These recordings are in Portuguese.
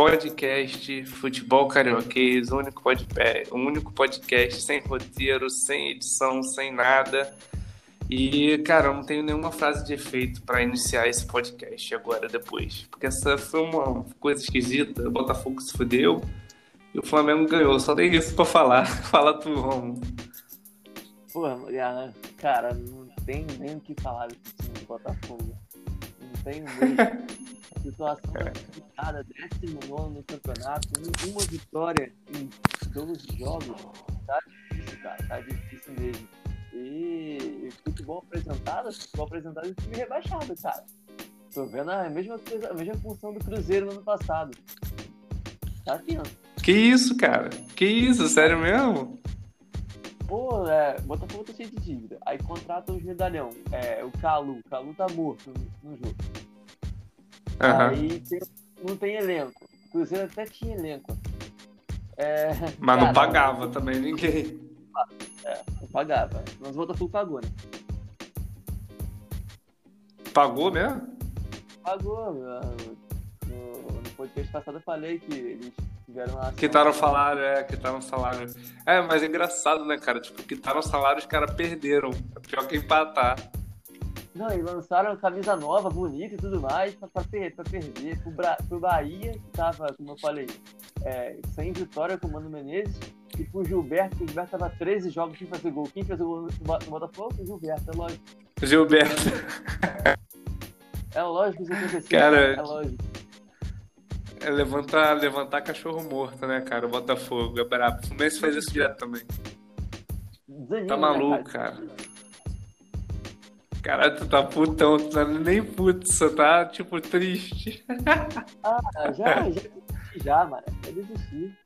podcast Futebol Carioquês, o único, podcast, o único podcast sem roteiro, sem edição, sem nada. E, cara, eu não tenho nenhuma frase de efeito para iniciar esse podcast agora, depois. Porque essa foi uma coisa esquisita. O Botafogo se fudeu e o Flamengo ganhou. Só tem isso pra falar. Fala tu, Romo. Pô, cara, não tem nem o que falar desse time do Botafogo. Não tem mesmo. Situação complicada, 19 no campeonato, uma vitória em 12 jogos. Tá difícil, cara, tá difícil mesmo. E futebol apresentado, futebol apresentado é time rebaixado, cara. Tô vendo a mesma, coisa, a mesma função do Cruzeiro no ano passado. Tá vendo? Que isso, cara? Que isso, sério mesmo? Pô, é, Botafogo tá cheio de dívida. Aí contrata os medalhão. É, o Calu. O Calu tá morto no, no jogo. Uhum. Aí tem, não tem elenco. O Cruzeiro até tinha elenco. É, Mas cara, não pagava também ninguém. É, não pagava. Mas o Botafogo pagou, né? Pagou mesmo? Pagou. No, no podcast passado eu falei que eles tiveram uma. Quitaram o salário, é, quitaram o salário. É, mas é engraçado, né, cara? Tipo, quitaram o salário os caras perderam. É pior que empatar. Não, e lançaram camisa nova, bonita e tudo mais, pra, pra, per pra perder. Pro, Bra pro Bahia, que tava, como eu falei, é, sem vitória com o Mano Menezes, e pro Gilberto, que o Gilberto tava 13 jogos sem fazer gol. Quem fez o gol no, no Botafogo? O Gilberto, é lógico. Gilberto. É lógico que isso aconteceu. Cara, é lógico. É levantar, levantar cachorro morto, né, cara? O Botafogo é brabo. O Fluminense faz isso direto também. Desanima, tá maluco, né, cara? cara. Caralho, tu tá putão, tu tá nem puto, só tá, tipo, triste. Ah, já, já, já, mano. Eu desisti.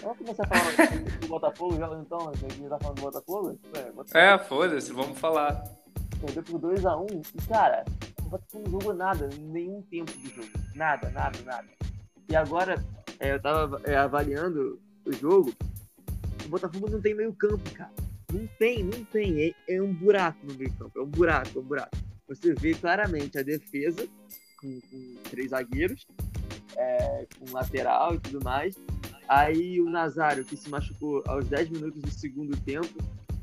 Vamos começar a falar do Botafogo já, então? A gente tá falando do Botafogo? É, Botafogo. é foda-se, vamos falar. Perdeu por 2x1 um, e, cara, o Botafogo não jogou nada, nenhum tempo de jogo. Nada, nada, nada. E agora, é, eu tava é, avaliando o jogo, o Botafogo não tem meio campo, cara. Não tem, não tem. É, é um buraco no meio campo. É um buraco, é um buraco. Você vê claramente a defesa com, com três zagueiros, é, com lateral e tudo mais. Aí o Nazário, que se machucou aos 10 minutos do segundo tempo,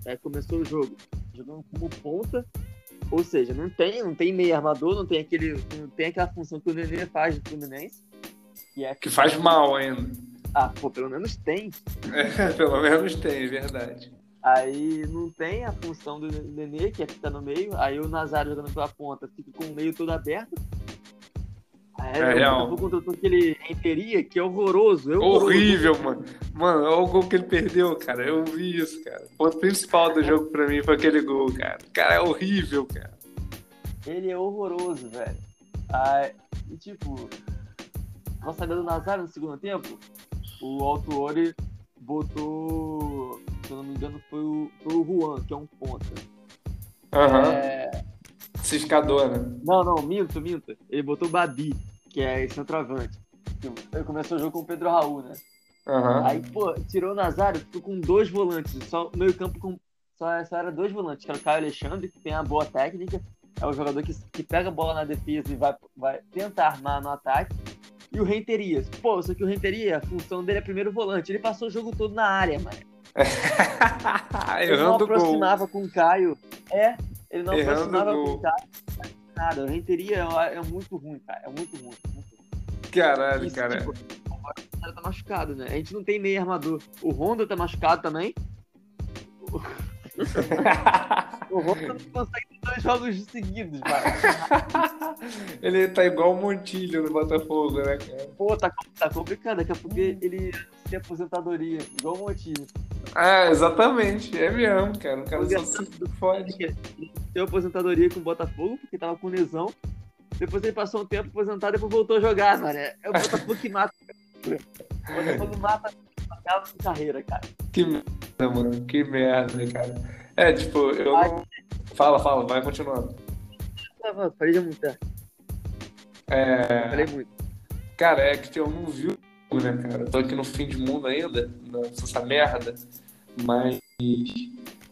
é, começou o jogo jogando como ponta. Ou seja, não tem, não tem meio armador, não tem, aquele, não tem aquela função que o Nenê faz do Fluminense. Que, é que faz mal ainda. Ah, pô, pelo menos tem. É, pelo menos tem, verdade. Aí não tem a função do Nenê, que é ficar no meio. Aí o Nazário jogando pela ponta fica com o meio todo aberto. Aí é, real. contratou aquele Renteria, que é horroroso. É horroroso. Horrível, mano. Mano, olha o gol que ele perdeu, cara. Eu vi isso, cara. O ponto principal do jogo pra mim foi aquele gol, cara. Cara, é horrível, cara. Ele é horroroso, velho. Aí, e tipo, saída do Nazário no segundo tempo, o Altuori botou se eu não me engano, foi o, foi o Juan, que é um ponta. Aham. Uhum. É... Ciscador, né? Não, não, minto, minto. Ele botou o Babi, que é centroavante. Ele começou o jogo com o Pedro Raul, né? Uhum. Aí, pô, tirou o Nazário, ficou com dois volantes. Só o meio campo com. Só, só era dois volantes, que era o Caio Alexandre, que tem a boa técnica. É o jogador que, que pega a bola na defesa e vai, vai tentar armar no ataque. E o Renterias. Pô, só que o Renteria, a função dele é primeiro volante. Ele passou o jogo todo na área, mano. ele não aproximava gol. com o Caio. É, ele não Errando aproximava com o Caio. Nada, o Renteria é, é, muito ruim, cara. É muito ruim. Muito ruim. Caralho, Isso, cara. Tipo, o cara tá machucado, né? A gente não tem meio armador. O Honda tá machucado também. o Honda não consegue ter dois jogos seguidos, cara. ele tá igual o Montilho no Botafogo, né, cara? Pô, tá, tá complicado. Daqui a pouco ele tem aposentadoria, igual o Montilho. Ah, exatamente. É mesmo, cara. O cara só se fode. Deu aposentadoria com o Botafogo, porque tava com lesão. Depois ele passou um tempo aposentado e depois voltou a jogar, mano. É o Botafogo que mata. O Botafogo mata a carreira, cara. Que merda, mano. Que merda, cara. É, tipo, eu não... Fala, fala, vai continuando. Falei muito. É... Falei muito. Cara, é que eu não vi né, cara? Eu tô aqui no fim de mundo ainda, nessa merda. Mas,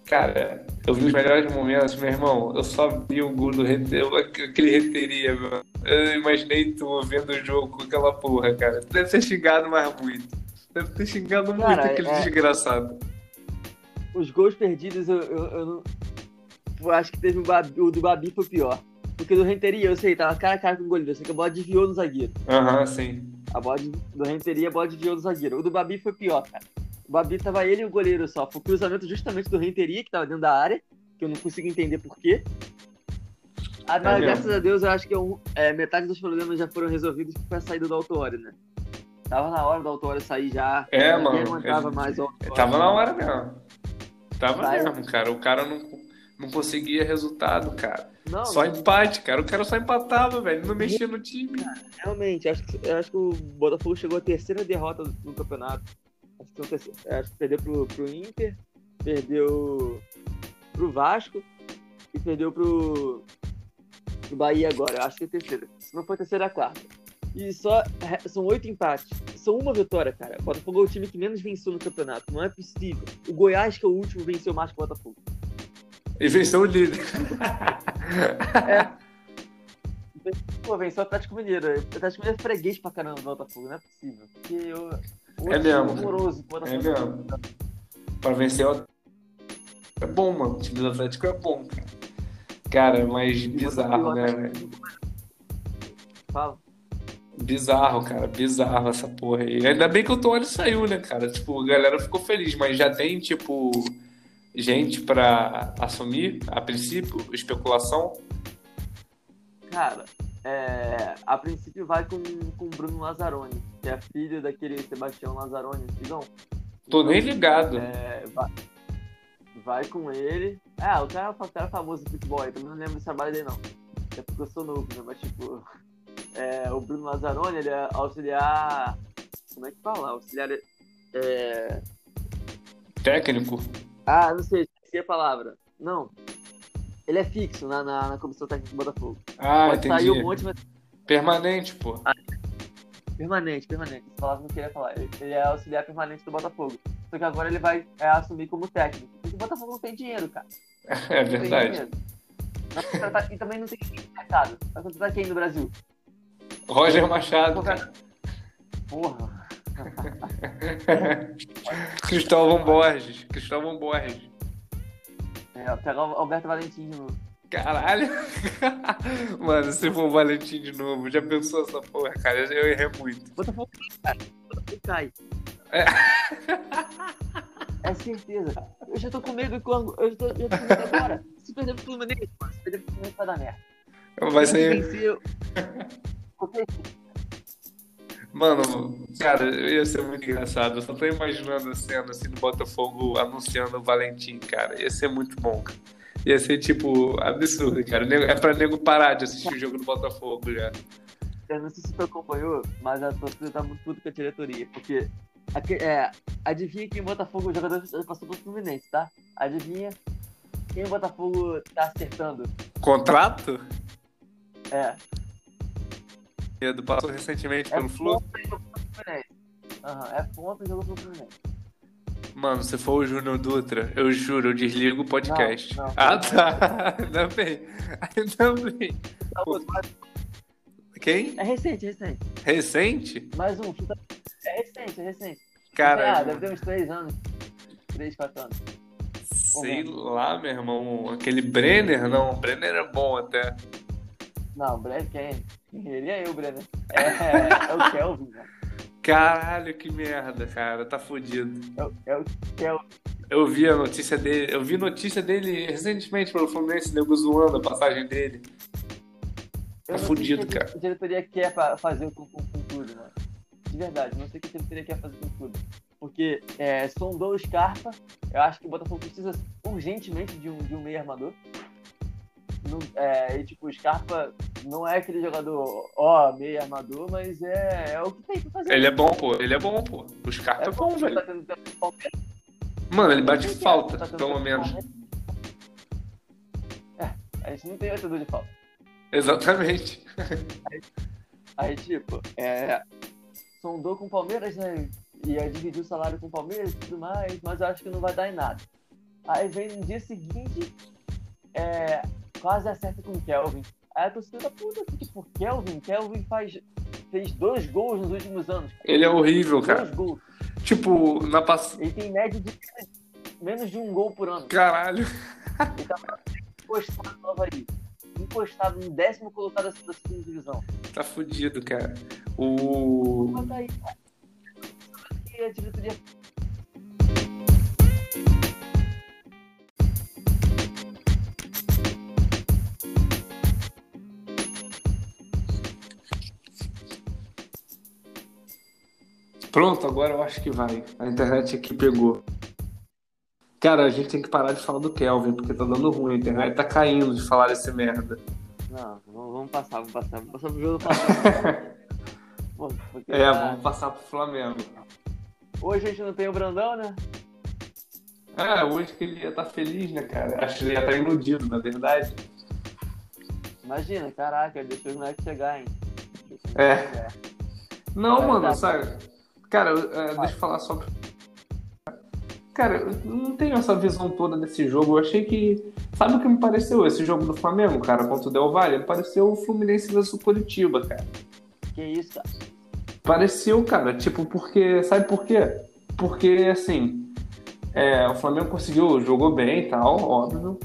Cara, eu vi os melhores momentos, meu irmão. Eu só vi o gol do Renteria, aquele Renteria, meu. Eu imaginei tu vendo o jogo com aquela porra, cara. Deve ter xingado mais muito. Deve ter xingado muito Cara, aquele é- desgraçado. Os gols perdidos, eu, eu, eu não. Eu acho que teve o, Babi, o do Babi foi pior. Porque do Renteria, eu sei, tava cara a cara com o goleiro. Eu sei que a bola desviou no zagueiro. Aham, sim. A bola de- do Renteria, a bola desviou no zagueiro. O do Babi foi pior, cara. O Babi tava ele e o goleiro só. Foi o cruzamento justamente do Renteria, que tava dentro da área. Que eu não consigo entender por quê. Ah, mas mesmo. graças a Deus, eu acho que um- é, metade dos problemas já foram resolvidos com a saída do Autório, né? Tava na hora do Autório sair já. É, mano, aguentava ele- mais o Autório. Tava na hora mesmo. Tava Vai. mesmo, cara. O cara não, não conseguia resultado, cara. Não, Só empate, cara. O cara só empatava, velho. Não mexia no time. Realmente, acho que, eu acho que o Botafogo chegou à terceira derrota no campeonato. Acho que, terceiro- acho que perdeu pro, pro Inter, perdeu pro Vasco e perdeu pro, pro Bahia agora. Eu acho que é terceira. Se não foi terceira, é a quarta. E só são oito empates. São uma vitória, cara. O Botafogo é o time que menos venceu no campeonato. Não é possível. O Goiás, que é o último, venceu mais que o Botafogo. E venceu o líder. Pô, venceu o Atlético Mineiro. O Atlético Mineiro é freguês pra caramba do Botafogo. Não é possível. Porque eu, É mesmo. horroroso. É mesmo. Pra vencer o É bom, mano. O time do Atlético é bom, cara. Cara, mas bizarro, né, velho? Fala. Bizarro, cara. Bizarro essa porra aí. Ainda bem que o Tony saiu, né, cara? Tipo, a galera ficou feliz, mas já tem, tipo, gente pra assumir, a princípio, especulação. Cara, é, a princípio vai com o Bruno Lazzaroni, que é filho daquele Sebastião Lazzaroni, antigão. Tô nem ligado. É, vai, vai com ele. Ah, o cara, o cara é famoso no futebol aí, também não lembro do trabalho dele não. É porque eu sou novo, né? Mas tipo, é, o Bruno Lazzaroni, ele é auxiliar. Como é que fala? Auxiliar. É, Técnico. ah, não sei, esqueci a palavra. Não. Ele é fixo na, na, na comissão técnica do Botafogo. Ah, Pode sair entendi. um monte, mas Permanente, pô. Permanente, permanente. Essa palavra não queria falar. Ele, ele é auxiliar permanente do Botafogo. Só que agora ele vai é, assumir como técnico. Porque o Botafogo não tem dinheiro, cara. É Não tem verdade. E também não tem ninguém mercado. Vai contratar quem no Brasil? Roger Machado, Porra. Cristóvão Borges. Cristóvão Borges. É, pegar o Alberto Valentim de novo. Caralho. Mano, se for o Valentim de novo, já pensou essa porra, cara? Eu errei muito. Botafogo cai, cara. Botafogo cai. É. É certeza. Eu já tô com medo quando. Eu já tô, já tô com medo agora. Se perder pro Fluminense, mano. Se perder pro Fluminense vai dar merda. Vai vencer. Qualquer Mano, cara, ia ser muito engraçado. Eu só tô imaginando a cena assim no Botafogo anunciando o Valentim, cara. Ia ser muito bom, cara. Ia ser, tipo, absurdo, cara. É pra nego parar de assistir o jogo do Botafogo já. Eu não sei se tu acompanhou, mas a torcida tá muito puta com a diretoria. Porque, é, adivinha quem o Botafogo, o jogador passou pro Fluminense, tá? Adivinha quem o Botafogo tá acertando? Contrato? É, Edu passou recentemente é pelo Flu. Aham, é ponta e jogou pro Fluminense. Mano, se for o Júnior Dutra, eu juro, eu desligo o podcast. Não, não. ah, tá. Ainda bem. Ainda bem. Tá, Quem? É recente, recente. Recente? Mais um. É recente, é recente. Ah, Cara, deve ter uns 3 anos. 3, 4 anos. sei lá, meu irmão. Aquele Brenner, não. O Brenner é bom até. Não, o Brenner quem? Ele é eu, Brenner. É, é o Kelvin, né? Caralho, que merda, cara. Tá fudido. É o, é o Kelvin. Eu vi a notícia dele. Eu vi notícia dele recentemente pelo Fluminense, nego zoando a passagem dele. Tá fudido, que cara. A diretoria quer fa- fazer com, com, com tudo, né? De verdade, não sei o que a diretoria quer fazer com tudo. Porque é, sondou o Scarpa, eu acho que o Botafogo precisa urgentemente de um, de um meio armador. Não- é, e tipo, o Scarpa não é aquele jogador, ó, meio armador, mas é, é o que tem pra fazer. Ele é bom, pô. Ele é bom, pô. O Scarpa é bom, Tá velho. tendo Palmeiras, Mano, ele bate é? falta, Tá pelo menos. É, a gente não tem batedor de falta. Exatamente. Aí, tipo, é, sondou com o Palmeiras, né? Ia dividir o salário com o Palmeiras e tudo mais, mas eu acho que não vai dar em nada. Aí vem no dia seguinte, é, quase acerta com o Kelvin. Aí a torcida puta, tipo, Kelvin, Kelvin faz, fez dois gols nos últimos anos. Ele é horrível, cara. Dois gols. Tipo, na pass... Ele tem média de menos de um gol por ano. Caralho. Ele tá encostado no Havaí. Encostado no décimo colocado da segunda divisão. Tá fudido, cara. O. Mas aí, a diretoria Pronto, agora eu acho que vai. A internet aqui pegou. Cara, a gente tem que parar de falar do Kelvin, porque tá dando ruim. A internet tá caindo de falar desse merda. Não, vamos passar, vamos passar. Vamos passar pro jogo do Flamengo. Pô, É, tá- vamos passar pro Flamengo. Hoje a gente não tem o Brandão, né? É, hoje que ele ia estar feliz, né, cara? Acho que ele ia estar iludido, na verdade. Imagina, caraca, ele deixou os moleques chegar, hein? É. Não, mano, sabe? Cara, é, deixa eu falar só. Cara, eu não tenho essa visão toda desse jogo. Eu achei que. Sabe o que me pareceu esse jogo do Flamengo, cara, contra o Del Valle? Me pareceu o Fluminense versus Curitiba, cara. Que isso, cara? Pareceu, cara, tipo, porque. Sabe por quê? Porque, assim. é, o Flamengo conseguiu, jogou bem e tal, óbvio.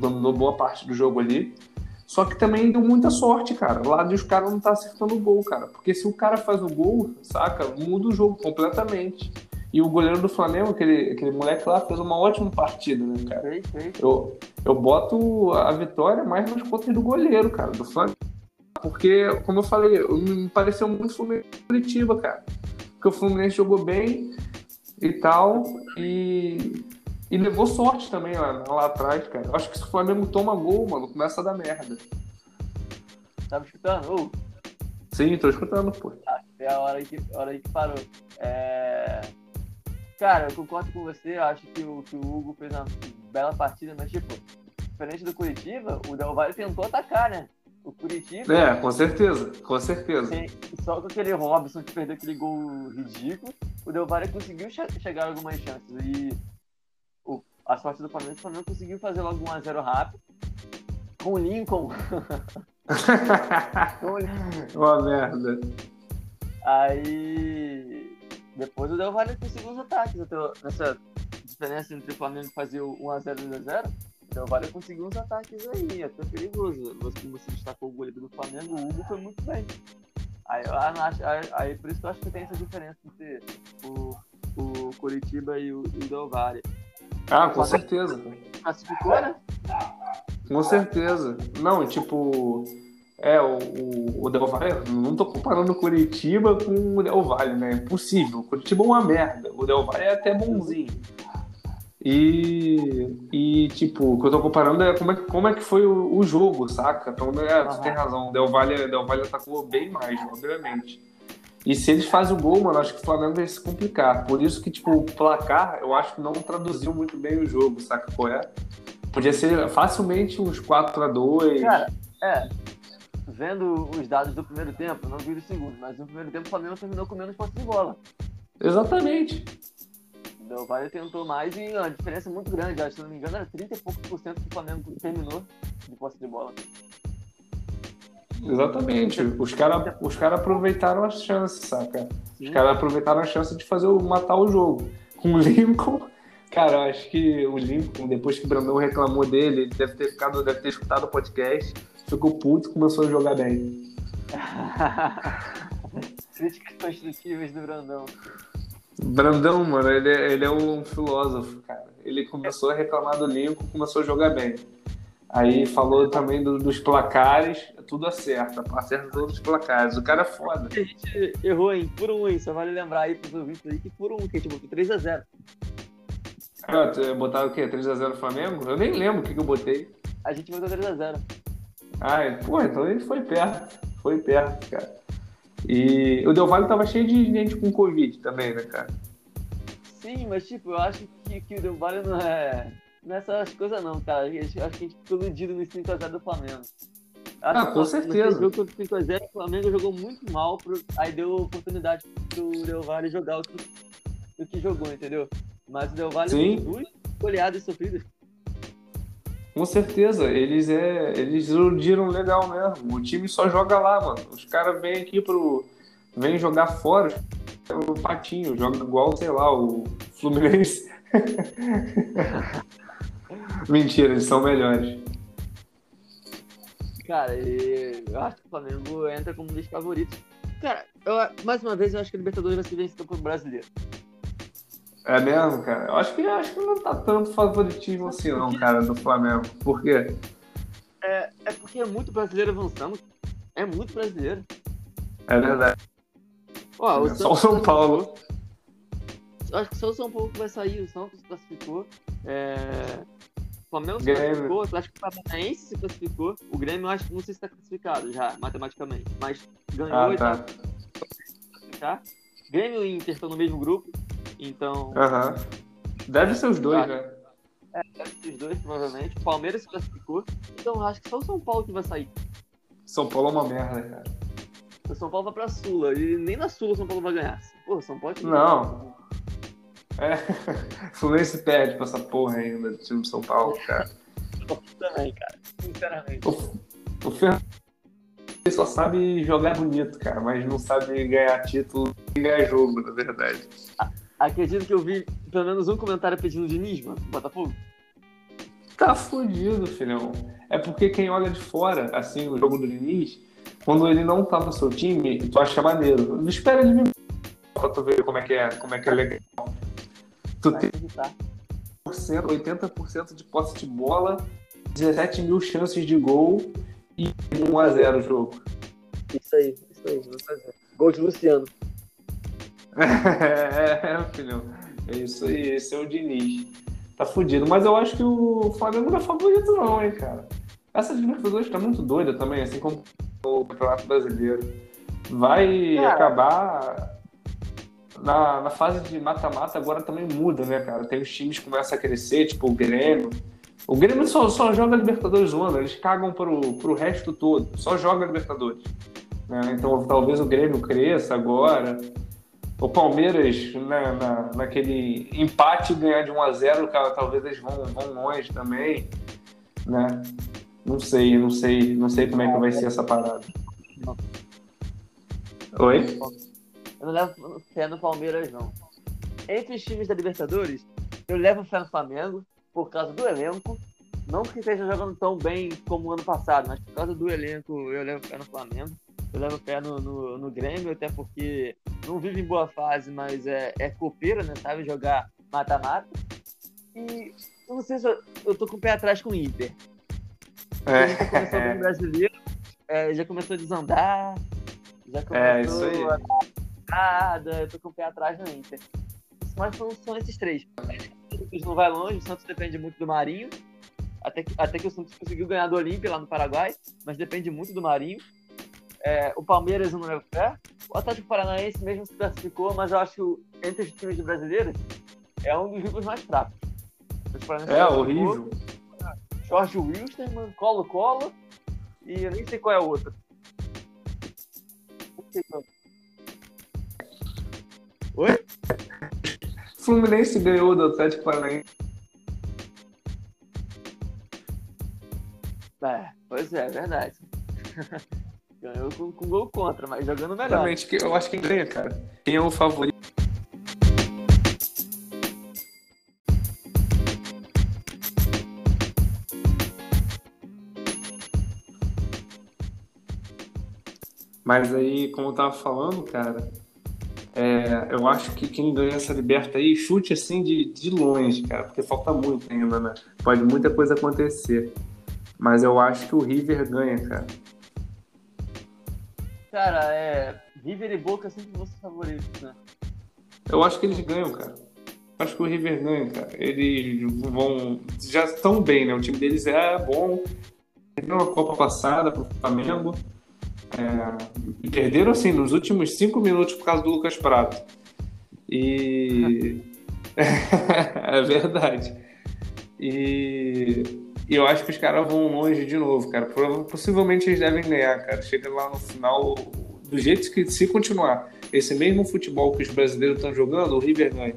Dominou boa parte do jogo ali. Só que também deu muita sorte, cara. Lá dos caras não tá acertando o gol, cara. Porque se o cara faz o gol, saca? Muda o jogo completamente. E o goleiro do Flamengo, aquele, aquele moleque lá, fez uma ótima partida, né, cara? Eu, eu boto a vitória mais nas contas do goleiro, cara, do Flamengo. Porque, como eu falei, me pareceu muito Fluminense Curitiba, cara. Porque o Fluminense jogou bem e tal, e, e levou sorte também lá, lá atrás, cara. Eu acho que se o Flamengo toma gol, mano, começa a dar merda. Tava escutando? Ô, Sim, tô escutando, pô. é a hora que, a hora que parou. É... Cara, eu concordo com você, eu acho que o, que o Hugo fez uma bela partida, mas tipo, diferente do Curitiba, o Del Valle tentou atacar, né? O Curitiba É, com certeza, com certeza. só com aquele Robson que perdeu aquele gol ridículo, o Del Valle conseguiu che- chegar a algumas chances. E a sorte do Flamengo, o Flamengo conseguiu fazer logo 1x0 rápido. Com o Lincoln. com o Lincoln. Uma merda. Aí depois o Del Valle conseguiu os ataques. Então, nessa diferença entre o Flamengo fazer o 1x0 e 2x0, o Del Valle conseguiu uns ataques aí, até perigoso. Você, você destacou o goleiro do Flamengo, o Hugo foi muito bem. Aí, acho, aí, aí por isso que eu acho que tem essa diferença entre o, o Curitiba e o, e o Del Valle. Ah, com certeza. Classificou, né? Com certeza. Não, tipo. É, o, o, o Del Valle, não tô comparando o Curitiba com o Del Valle, né? Impossível. O Curitiba é uma merda. O Del Valle é até bonzinho. E, e tipo, o que eu tô comparando é como é, que- como é que foi o, o jogo, saca? Então, é, você tem razão. O Del Valle, Del Valle atacou bem mais, obviamente. E se eles fazem o gol, mano, acho que o Flamengo vai se complicar. Por isso que, tipo, o placar, eu acho que não traduziu muito bem o jogo, saca qual é? Podia ser facilmente uns 4 a 2 Cara, é. Vendo os dados do primeiro tempo, não vi do segundo, mas no primeiro tempo o Flamengo terminou com menos posse de bola. Exatamente. O Del Valle tentou mais e a diferença é muito grande. Acho, se não me engano, era 30 e poucos por cento que o Flamengo terminou de posse de bola. Exatamente. Os caras os cara aproveitaram as chances, saca? Os caras aproveitaram a chance de fazer o, matar o jogo. Com o Lincoln, cara, eu acho que o Lincoln, depois que o Brandão reclamou dele, ele deve ter ficado, deve ter escutado o podcast, ficou puto e começou a jogar bem. Críticas construtivas do Brandão. Brandão, mano, ele é, ele é um filósofo, cara. Ele começou a reclamar do Lincoln, começou a jogar bem. Aí falou também do- dos placares, tudo acerta, acerta todos os placares. O cara é foda. A gente errou, hein? Por um, hein? Só vale lembrar aí pros ouvintes aí que por um, que a gente botou 3x0. Ah, botaram o quê? 3x0 Flamengo? Eu nem lembro o que, que eu botei. A gente botou 3x0. Ah, é- pô, então ele foi perto. Foi perto, cara. E o Del Valle tava cheio de gente com Covid também, né, cara? Sim, mas tipo, eu acho que, que o Del Valle não é. Não é essas coisas não, cara. Eu acho, que a gente ficou iludido no 5x0 do Flamengo. Ah, com no- certeza. Nesse jogo contra o 5x0, o Flamengo jogou muito mal, pro- aí deu oportunidade pro Del Valle jogar o que, o que jogou, entendeu? Mas o Del Valle Sim. produz, goleadas sofridas. Com certeza, eles é, eles iludiram legal mesmo. O time só joga lá, mano. Os caras vêm aqui pro. vêm jogar fora. O patinho, joga igual, sei lá, o Fluminense. Mentira, eles são melhores. Cara, e eu acho que o Flamengo entra como um dos favoritos. Cara, eu, mais uma vez eu acho que o Libertadores vai ser vencido pelo brasileiro. É mesmo, cara? Eu acho que, eu acho que não tá tanto favoritismo assim, não, cara, do Flamengo. Por quê? É, é porque é muito brasileiro avançando. É muito brasileiro. É verdade. Ó, o é só o São Paulo. Acho que só o São Paulo que vai sair. O Santos classificou. É... O Flamengo se classificou, o Atlético Paranaense se classificou. O Grêmio, eu acho que não sei se está classificado já, matematicamente. Mas ganhou ah, e tá. tá. Grêmio e Inter estão no mesmo grupo. Então. Aham. Deve ser os dois, né? É, deve ser os dois, provavelmente. O Palmeiras se classificou. Então acho que só o São Paulo que vai sair. São Paulo é uma merda, cara. O São Paulo vai pra Sula. E nem na Sula o São Paulo vai ganhar. Pô, São Paulo. Não. É. Fluminense perde pra essa porra ainda do time de São Paulo, cara. também, cara. Sinceramente. O, o Fernando só sabe jogar bonito, cara, mas não sabe ganhar título e ganhar jogo, na verdade. Acredito que eu vi pelo menos um comentário pedindo de Nisma, Botafogo. Tá fudido, filhão. É porque quem olha de fora, assim, o jogo do Diniz, quando ele não tá no seu time, tu acha maneiro. Espera ele vir pra tu ver como é que é, como é que é legal. Tu tem 80% de posse de bola, 17 mil chances de gol e 1x0 o jogo. Isso aí, isso aí, vou fazer. Gol de Luciano. é, filhão. É isso aí, esse é o Diniz. Tá fudido. Mas eu acho que o Flamengo não é favorito, não, hein, cara. Essa Libertadores tá muito doida também, assim como o Campeonato Brasileiro. Vai cara, acabar. Na, na fase de mata-mata agora também muda, né, cara? Tem os times que começam a crescer, tipo o Grêmio. O Grêmio só, só joga Libertadores um ano, eles cagam pro, pro resto todo, só joga Libertadores. Né? Então talvez o Grêmio cresça agora. O Palmeiras, né, na, naquele empate, ganhar de 1 a 0 cara, talvez eles vão, vão longe também. Né? Não sei, não sei, não sei como é que vai ser essa parada. Oi? Eu não levo fé no Palmeiras, não. Entre os times da Libertadores, eu levo fé no Flamengo, por causa do elenco. Não que esteja jogando tão bem como ano passado, mas por causa do elenco eu levo fé no Flamengo. Eu levo fé no, no, no Grêmio, até porque não vive em boa fase, mas é, é copeiro, né? Sabe jogar mata-mata. E eu não sei se eu, eu tô com o pé atrás com o Inter. É. O Inter começou bem brasileiro, é, já começou a desandar, já é, começou é, isso aí. a nada, eu tô com o pé atrás no Inter. Mas são, são esses três. Santos não vai longe, o Santos depende muito do Marinho. Até que, até que o Santos conseguiu ganhar do Olímpia lá no Paraguai, mas depende muito do Marinho. É, o Palmeiras não leva fé. O Atlético Paranaense mesmo se classificou, mas eu acho que entre os times brasileiros é um dos grupos mais fracos. É, horrível. Jorge Wilstermann, Colo Colo e eu nem sei qual é o outro. Oi? Fluminense ganhou do Atlético Paranaense. É, pois é, é verdade. ganhou com, com, gol contra, mas jogando melhor. Realmente, eu acho que ganha, cara. Quem é o favorito? Mas aí, como eu tava falando, cara, é, eu acho que quem ganha essa liberta aí, chute assim de, de longe, cara, porque falta muito ainda, né? Pode muita coisa acontecer. Mas eu acho que o River ganha, cara. Cara, é. River e Boca sempre vão ser favoritos, né? Eu acho que eles ganham, cara. Acho que o River ganha, cara. Eles vão. Já estão bem, né? O time deles é bom. Perderam a Copa passada pro Flamengo. É, perderam assim nos últimos cinco minutos por causa do Lucas Prato. E. é verdade. E eu acho que os caras vão longe de novo, cara. Possivelmente eles devem ganhar, cara. Chega lá no final, do jeito que, se continuar esse mesmo futebol que os brasileiros estão jogando, o River ganha.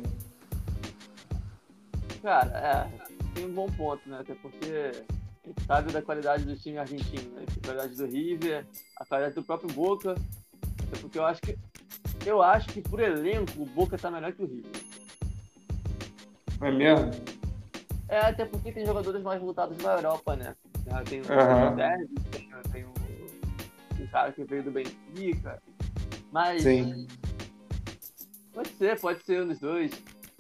Cara, é tem um bom ponto, né? Até porque a gente sabe da qualidade do time argentino, né? A qualidade do River, a qualidade do próprio Boca. Até porque eu acho que eu acho que por elenco o Boca tá melhor que o River. É mesmo? É, até porque tem jogadores mais voltados na Europa, né? Tem o. Derby, tem, tem o, cara que veio do Benfica. Mas Sim. pode ser, pode ser um dos dois.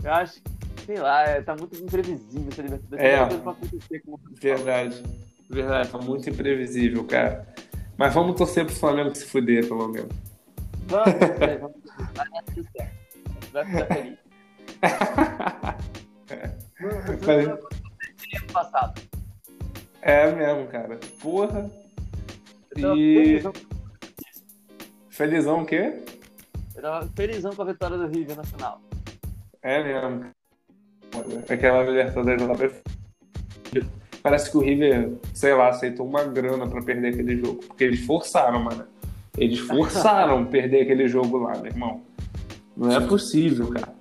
Eu acho que, sei lá, é, tá muito imprevisível essa Libertadores. É. Coisa pra acontecer com o Verdade. Verdade, tá muito imprevisível, cara. Mas vamos torcer pro Flamengo se fuder, pelo menos. Vamos, é, vamos. Vai dar tudo certo. Vai ficar feliz. Mas- passado. É mesmo, cara. Porra. E- felizão, Felizão o quê? eu tava felizão com a vitória do River na final. É mesmo. Aquela Libertadores lá foi f- Parece que o River, sei lá, aceitou uma grana pra perder aquele jogo. Porque eles forçaram, mano. Eles forçaram perder aquele jogo lá, meu irmão. Não é possível, cara.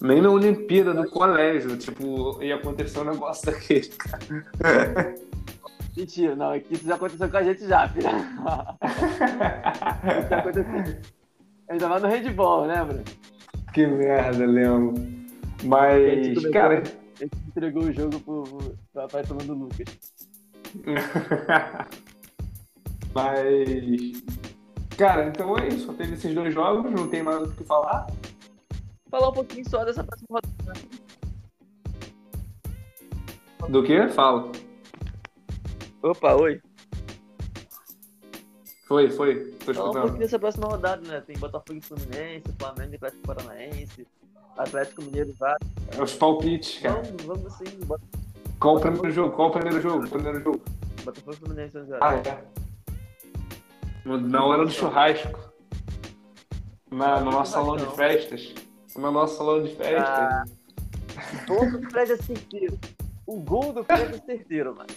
Nem na Olimpíada do colégio, tipo, ia acontecer um negócio daquele, cara. Mentira, não, é que isso já aconteceu com a gente já, filha. Isso já aconteceu. Ainda mais no handball, lembra? Que merda, lembro. A gente Mas, cara. A gente entregou o jogo pro, pro, pra, pra turma do Lucas. Mas. Cara, então é isso. Só teve esses dois jogos, não tem mais o que falar. Falar um pouquinho só dessa próxima rodada. Do que? Fala. Opa, oi. Foi, foi. Tô Falar um pouquinho escutando. dessa próxima rodada, né? Tem Botafogo e Fluminense, Flamengo e Atlético Paranaense, Atlético Mineiro Vasco. É os palpites, cara. Vamos, vamos sim, Bota- Qual o primeiro jogo? Qual o primeiro jogo? Primeiro jogo. Botafogo e Fluminense 11 Ah, horas. é. No- Na hora do churrasco. Na, no nosso salão de festas. No nosso salão de festas. Ah, o gol do Fred é certeiro. O gol do Fred é certeiro, mano.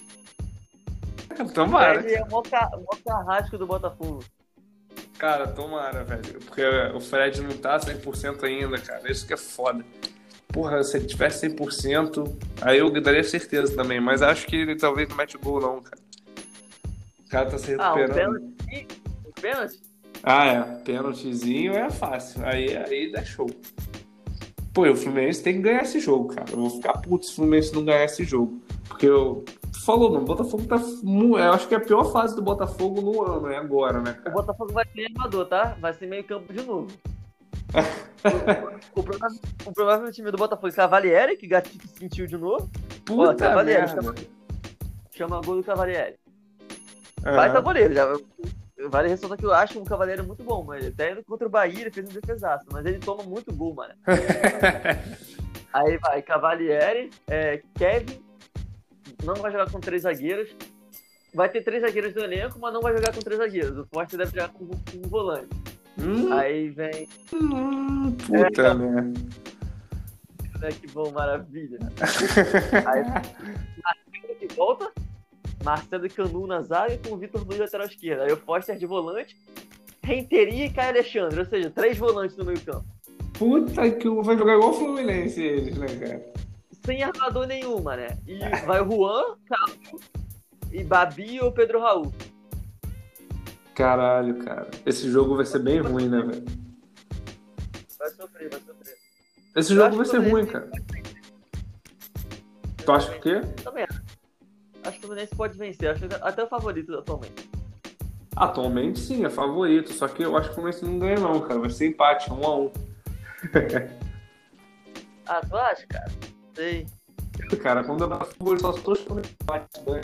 O Tomara. Fred é o ca- o maior carrasco do Botafogo. Cara, tomara, velho. Porque o Fred não tá 100% ainda, cara. Isso que é foda. Porra, se ele tivesse 100%, aí eu daria certeza também. Mas acho que ele talvez não mete gol, não, cara. O cara tá se Ah, recuperando. pênalti. Ih, Um pênalti? Ah, é. Pênaltizinho é fácil. Aí, aí dá show. Pô, e o Fluminense tem que ganhar esse jogo, cara. Eu vou ficar puto se o Fluminense não ganhar esse jogo. Porque eu. Tu falou, mano, o Botafogo tá. Eu acho que é a pior fase do Botafogo no ano, é agora, né, O cara? Botafogo vai ser armador, tá? Vai ser meio campo de novo. o, provável, o provável time do Botafogo é Cavalieri, que Gatito sentiu de novo. Puta Cavalieri, merda. chama, chama gol do Cavalieri. Aham. Vai tá goleiro. Já, vale ressaltar que eu acho um Cavalieri muito bom, mas até contra o Bahia ele fez um defesaço, mas ele toma muito gol, mano. Aí vai Cavalieri, é, Kevin, não vai jogar com três zagueiros. Vai ter três zagueiros no elenco, mas não vai jogar com três zagueiros. O Forte deve jogar com, com um volante. Hum, Aí vem, hum, puta É, merda. né, que bom, maravilha. Aí Marcelo que volta, Marcelo e Canu na zaga com o Vitor Luiz lateral esquerda. Aí o Foster de volante, Renteria e Caio Alexandre, ou seja, três volantes no meio campo. Puta que vai jogar igual o Fluminense eles, né, cara? Sem armador nenhuma, né? E vai o Juan, Calu e Babi ou Pedro Raul. Caralho, cara. Esse jogo vai ser bem ruim, né, velho? Vai sofrer, vai sofrer. Esse Eu jogo vai ser ruim, cara. Tu acha o quê? Também acho. Acho que o Fluminense pode vencer. Acho que até o favorito atualmente. Atualmente sim, é favorito. Só que eu acho que o Fluminense não ganha, não, cara. Vai ser empate, um a um. Ah, tu acha, cara? Sei. Cara, quando eu Botafogo, eu só empate. né?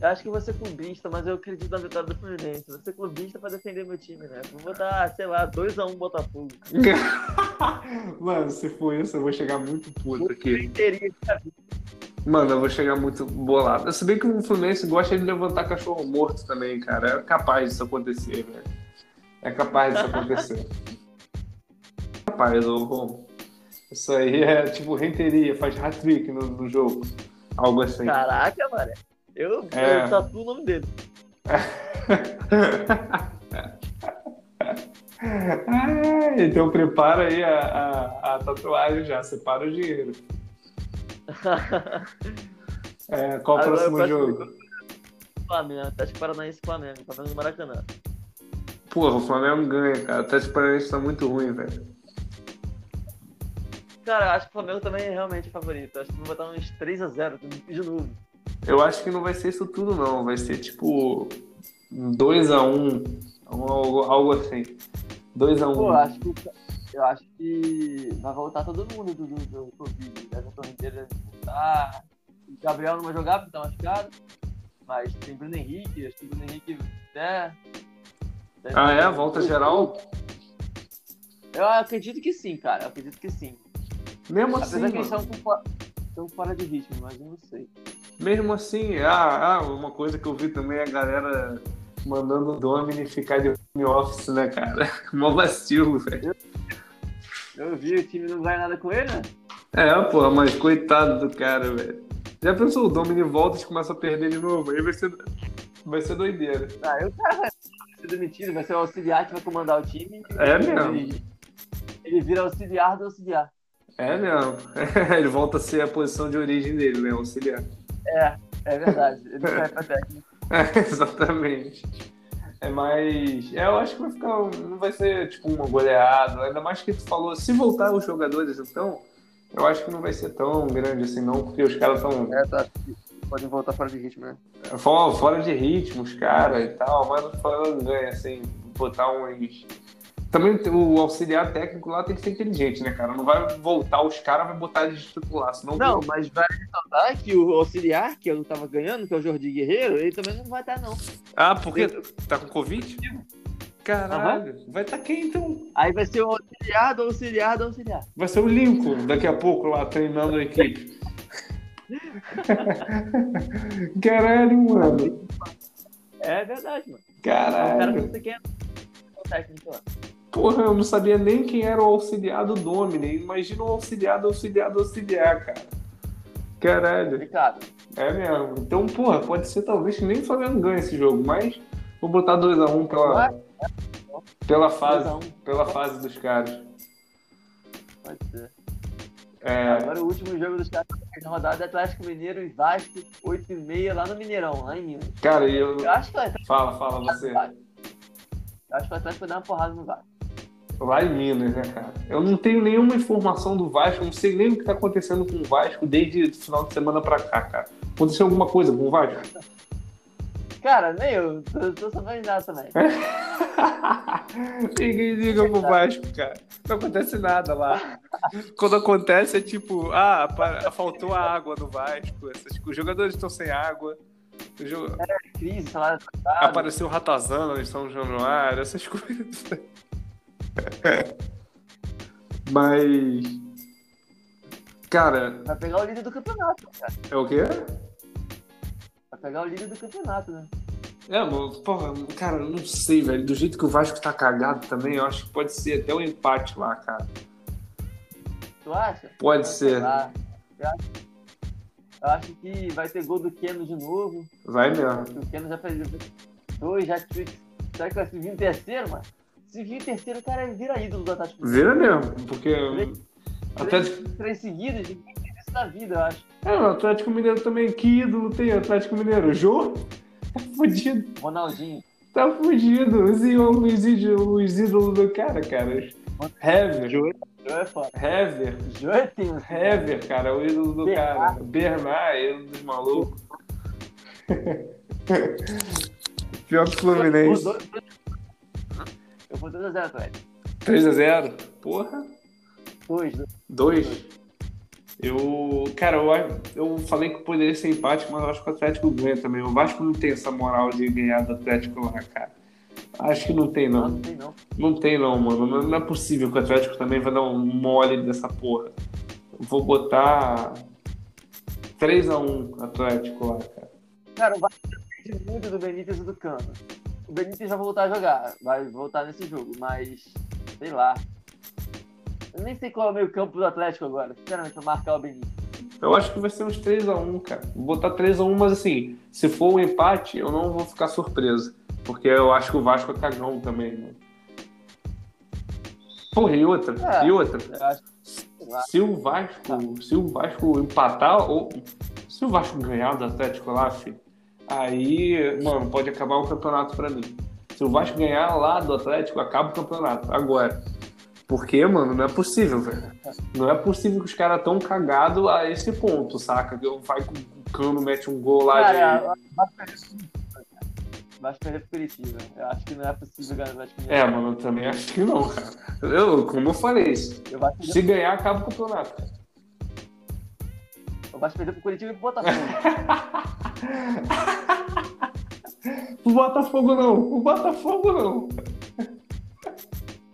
Eu acho que vou ser clubista, mas eu acredito na vitória do Fluminense. Vou ser clubista pra defender meu time, né? Vou botar, sei lá, 2x1 Botafogo. Mano, se for isso, eu vou chegar muito puto aqui. Mano, eu vou chegar muito bolado. Se bem que o Fluminense gosta de levantar cachorro morto também, cara. É capaz disso acontecer, velho. É capaz disso acontecer. É capaz, ô Romo. Isso aí é tipo renteria, faz hat-trick no, no jogo. Algo assim. Caraca, mano. Eu, É. eu tatuo o nome dele. Ah, então prepara aí a, a, a tatuagem já, separa o dinheiro. É, qual o Agora, próximo jogo? Flamengo, Atlético Paranaense e Flamengo, Flamengo do Maracanã. Porra, o Flamengo ganha, cara. O Atlético Paranaense tá muito ruim, velho. Cara, eu acho que o Flamengo também é realmente favorito. Acho que vai botar uns 3x0 de novo. Eu acho que não vai ser isso tudo, não. Vai ser tipo 2x1, algo, algo assim. 2x1. Pô, eu acho que, eu acho que vai voltar todo mundo do, do, do Covid. Everton Ribeiro deve voltar. O Gabriel não vai jogar porque tá machucado. Mas tem Bruno Henrique, acho que o Bruno Henrique até. deve- Ah, é? Volta geral? Eu acredito que sim, cara. Eu acredito que sim. Mesmo assim, Apesar que eles mano. estão fora de ritmo, mas eu não sei. Mesmo assim, ah, ah, uma coisa que eu vi também é a galera mandando o Domini ficar de home office, né, cara? Mó vacilo, velho. Eu vi, o time não ganha nada com ele, né? É, pô, mas coitado do cara, velho. Já pensou, o Domini volta e começa a perder de novo? Aí vai ser, vai ser doideira. Aí o cara vai ser demitido, vai ser o auxiliar que vai comandar o time. É mesmo. Ele, ele vira auxiliar do auxiliar. É mesmo. Ele volta a ser a posição de origem dele, né? Auxiliar. É, é verdade. Ele vai pra técnico. É, exatamente. É mais. É, eu acho que vai ficar. Não vai ser tipo uma goleada. Ainda mais que tu falou, se voltar os jogadores, então, eu acho que não vai ser tão grande assim, não, porque os caras estão É, tá. Podem voltar fora de ritmo, né? fora, fora de ritmo, os caras e tal, mas o Flamengo ganha, assim, botar uns. Também o auxiliar técnico lá tem que ser inteligente, né, cara? Não vai voltar os caras, vai botar eles de titular, senão. Não, mas vai ressaltar que o auxiliar, que eu tava ganhando, que é o Jordi Guerreiro, ele também não vai estar, não. Ah, porque tá com Covid? Caralho, vai estar tá quem então? Aí vai ser o auxiliar do auxiliar do auxiliar. Vai ser o Lincoln daqui a pouco lá treinando a equipe. Caralho, mano. É verdade, mano. É um cara que Caralho. você quer o técnico lá. Porra, eu não sabia nem quem era o auxiliar do Domini. Imagina o auxiliar do auxiliar do auxiliar, cara. Caralho. Complicado. É mesmo. Então, porra, pode ser talvez que nem o Flamengo ganhe esse jogo, mas vou botar 2x1 pela, pela fase. 2 a 1, Pela fase dos caras. Pode ser. É, Agora o último jogo dos caras na rodada é Atlético Mineiro e Vasco, 8 e meia lá no Mineirão, lá em Minas. cara, eu. Eu acho que Fala, fala você. eu acho que o Atlético vai dar uma porrada no Vasco. Lá em Minas, né, cara? Eu não tenho nenhuma informação do Vasco, não sei nem o que tá acontecendo com o Vasco desde o final de semana pra cá, cara. Aconteceu alguma coisa com o Vasco? Cara, nem eu, tô, tô sabendo nada também. Ninguém liga pro Vasco, cara. Não acontece nada lá. Quando acontece é tipo, ah, pa- faltou a água no Vasco. Essas, os jogadores estão sem água. O jo- Crise, salário atrasado. Apareceu o Ratazana em São Januário, essas coisas. Mas. Cara, Vai pegar o líder do campeonato, cara. é o quê? Vai pegar o líder do campeonato, né? É, mano, porra, cara, eu não sei, velho. Do jeito que o Vasco tá cagado também, eu acho que pode ser até um empate lá, cara. Tu acha? Pode Ah, ser. Eu acho, eu acho que vai ter gol do Keno de novo. Vai mesmo. O Keno já fez dois, já tricks. Será que vai se vir em terceiro, mano? Se vir terceiro, o cara vira ídolo do Atlético. Vira mesmo, porque. Atlético... Três, três seguidas, ninguém tem isso na vida, eu acho. É, o Atlético Mineiro também. Que ídolo tem o Atlético Mineiro? Jô? Tá fudido. Ronaldinho. Tá fudido. Os, os os ídolos do cara, cara. Hever. Jô é foda. Hever. Jô é tenso. Hever, cara, é o ídolo do Bernard. cara. Bernard, ídolo dos malucos. Pior que o Fluminense. Os dois- Eu vou 2x0, Atlético. 3x0. Porra. 2, 2. Eu, cara, eu, eu falei que poderia ser empate, mas eu acho que o Atlético ganha também. O Vasco não tem essa moral de ganhar do Atlético lá, cara. Acho que não tem, não, não. não tem não. Não tem, não, mano. Não, não é possível que o Atlético também vai dar um mole dessa porra. Eu vou botar 3x1 Atlético lá, cara. Cara, o Vasco depende muito do Benítez e do Cano. O Benítez vai voltar a jogar, vai voltar nesse jogo, mas sei lá. Eu nem sei qual é o meio campo do Atlético agora, sinceramente, pra marcar o Benítez. Eu acho que vai ser uns 3x1, cara. Vou botar 3x1, mas assim, se for um empate, eu não vou ficar surpreso. Porque eu acho que o Vasco é cagão também, mano. Porra, e outra? É. E outra? Se o Vasco, se o Vasco empatar ou se o Vasco ganhar do Atlético lá, filho, aí, mano, pode acabar o campeonato para mim. Se o Vasco ganhar lá do Atlético, acaba o campeonato. Agora, porque, mano, não é possível, velho. Não é possível que os caras tão cagados a esse ponto, saca? Que vai com o cano, mete um gol lá Cara, de. Vasco perder pro Curitiba. Eu acho que não é possível ganhar o Vasco. É, mano, eu também acho que não, cara. Eu, como eu falei, isso. se ganhar, acaba o campeonato. O Vasco perder pro Curitiba e pro Botafogo. o Botafogo não. O Botafogo não.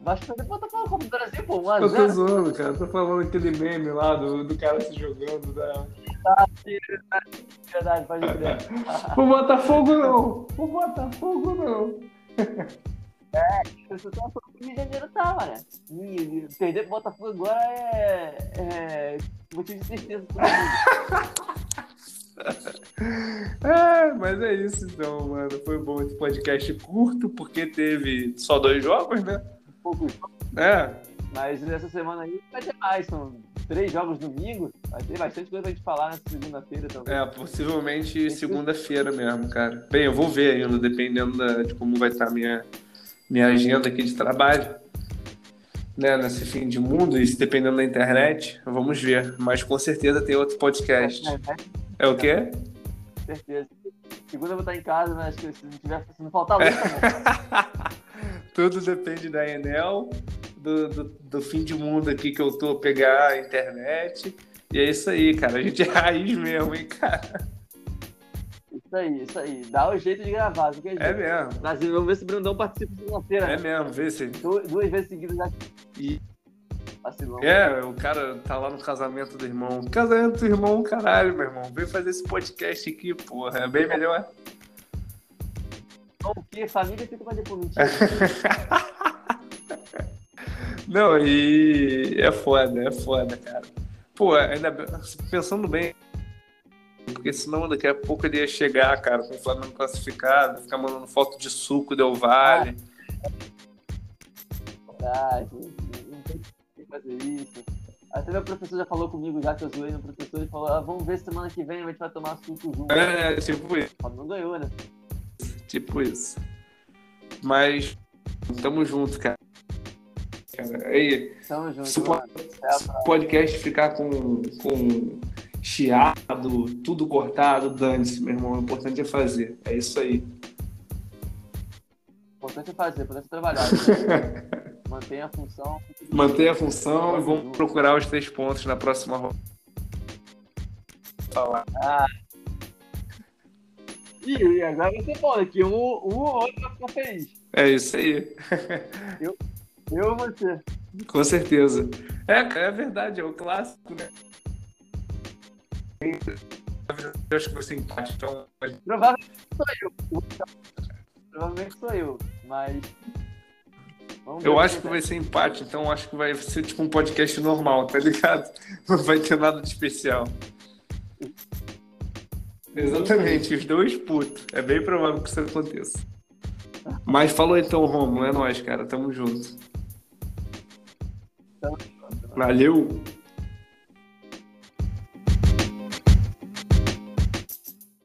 Perder pro Botafogo como do Brasil, pô. 1 Eu tô zoando, cara. Tô falando aquele meme lá do, do cara se jogando da. Ah, verdade, pode crer. o Botafogo não! O Botafogo não! É, a situação que o Rio de Janeiro tá, mano. Perder pro Botafogo agora é, é motivo de tristeza é, mas é isso então, mano. Foi bom esse podcast curto, porque teve só dois jogos, né? Poucos. É. Mas essa semana aí vai ter mais, são três jogos domingo. Vai ter bastante coisa pra gente falar nessa segunda-feira também. É, possivelmente segunda-feira mesmo, cara. Bem, eu vou ver ainda, dependendo da, de como vai estar a minha, minha agenda aqui de trabalho. Né, nesse fim de mundo, e dependendo da internet, vamos ver. Mas com certeza tem outro podcast. É, é, é o quê? Certeza. Segunda eu vou estar em casa, mas se não tiver, se não faltar luz, Tudo depende da Enel do, do, do, fim de mundo aqui que eu tô pegar a internet. E é isso aí, cara. A gente é raiz mesmo, hein, cara. Isso aí, isso aí. Dá o jeito de gravar. Que é, é mesmo. Brasil, vamos ver se o Brandão participa segunda-feira. É né? mesmo, vê se. Du duas vezes seguidas já. E... Vacilão. É, o cara tá lá no casamento do irmão. Casamento do irmão, caralho, meu irmão. Vem fazer esse podcast aqui, porra. É bem melhor. O que? Família fica pra depois. Não, e é foda, é foda, cara. Pô, ainda pensando bem, porque senão daqui a pouco ele ia chegar, cara, com o Flamengo classificado, ficar mandando foto de suco Del Vale. Ah, tem que fazer isso. Até meu professor já falou comigo, já que eu zoei no professor, ele falou, ah, vamos ver semana que vem, a gente vai tomar suco junto. É, tipo isso. Não ganhou, né? Tipo isso. Mas tamo junto, cara cara. Aí, Tamo junto, se o podcast ficar com, com chiado, tudo cortado, dane-se, meu irmão. O importante é fazer. É isso aí. O importante é fazer, o importante é trabalhar. Né? Mantenha a função. Mantenha a função e vamos procurar os três pontos na próxima rodada. Ah. E agora vai ser bom, aqui um, um ou outro vai ficar feliz. É isso aí. Eu, eu ou você? Com certeza. É, é verdade, é o clássico, né? Eu acho que você empate, então. Provavelmente sou eu. Provavelmente sou eu, mas. Eu acho que vai ser empate, então acho que vai ser tipo um podcast normal, tá ligado? Não vai ter nada de especial. Exatamente, os dois putos. É bem provável que isso aconteça. Mas falou então, Romo, é nóis, cara. Tamo junto. Valeu!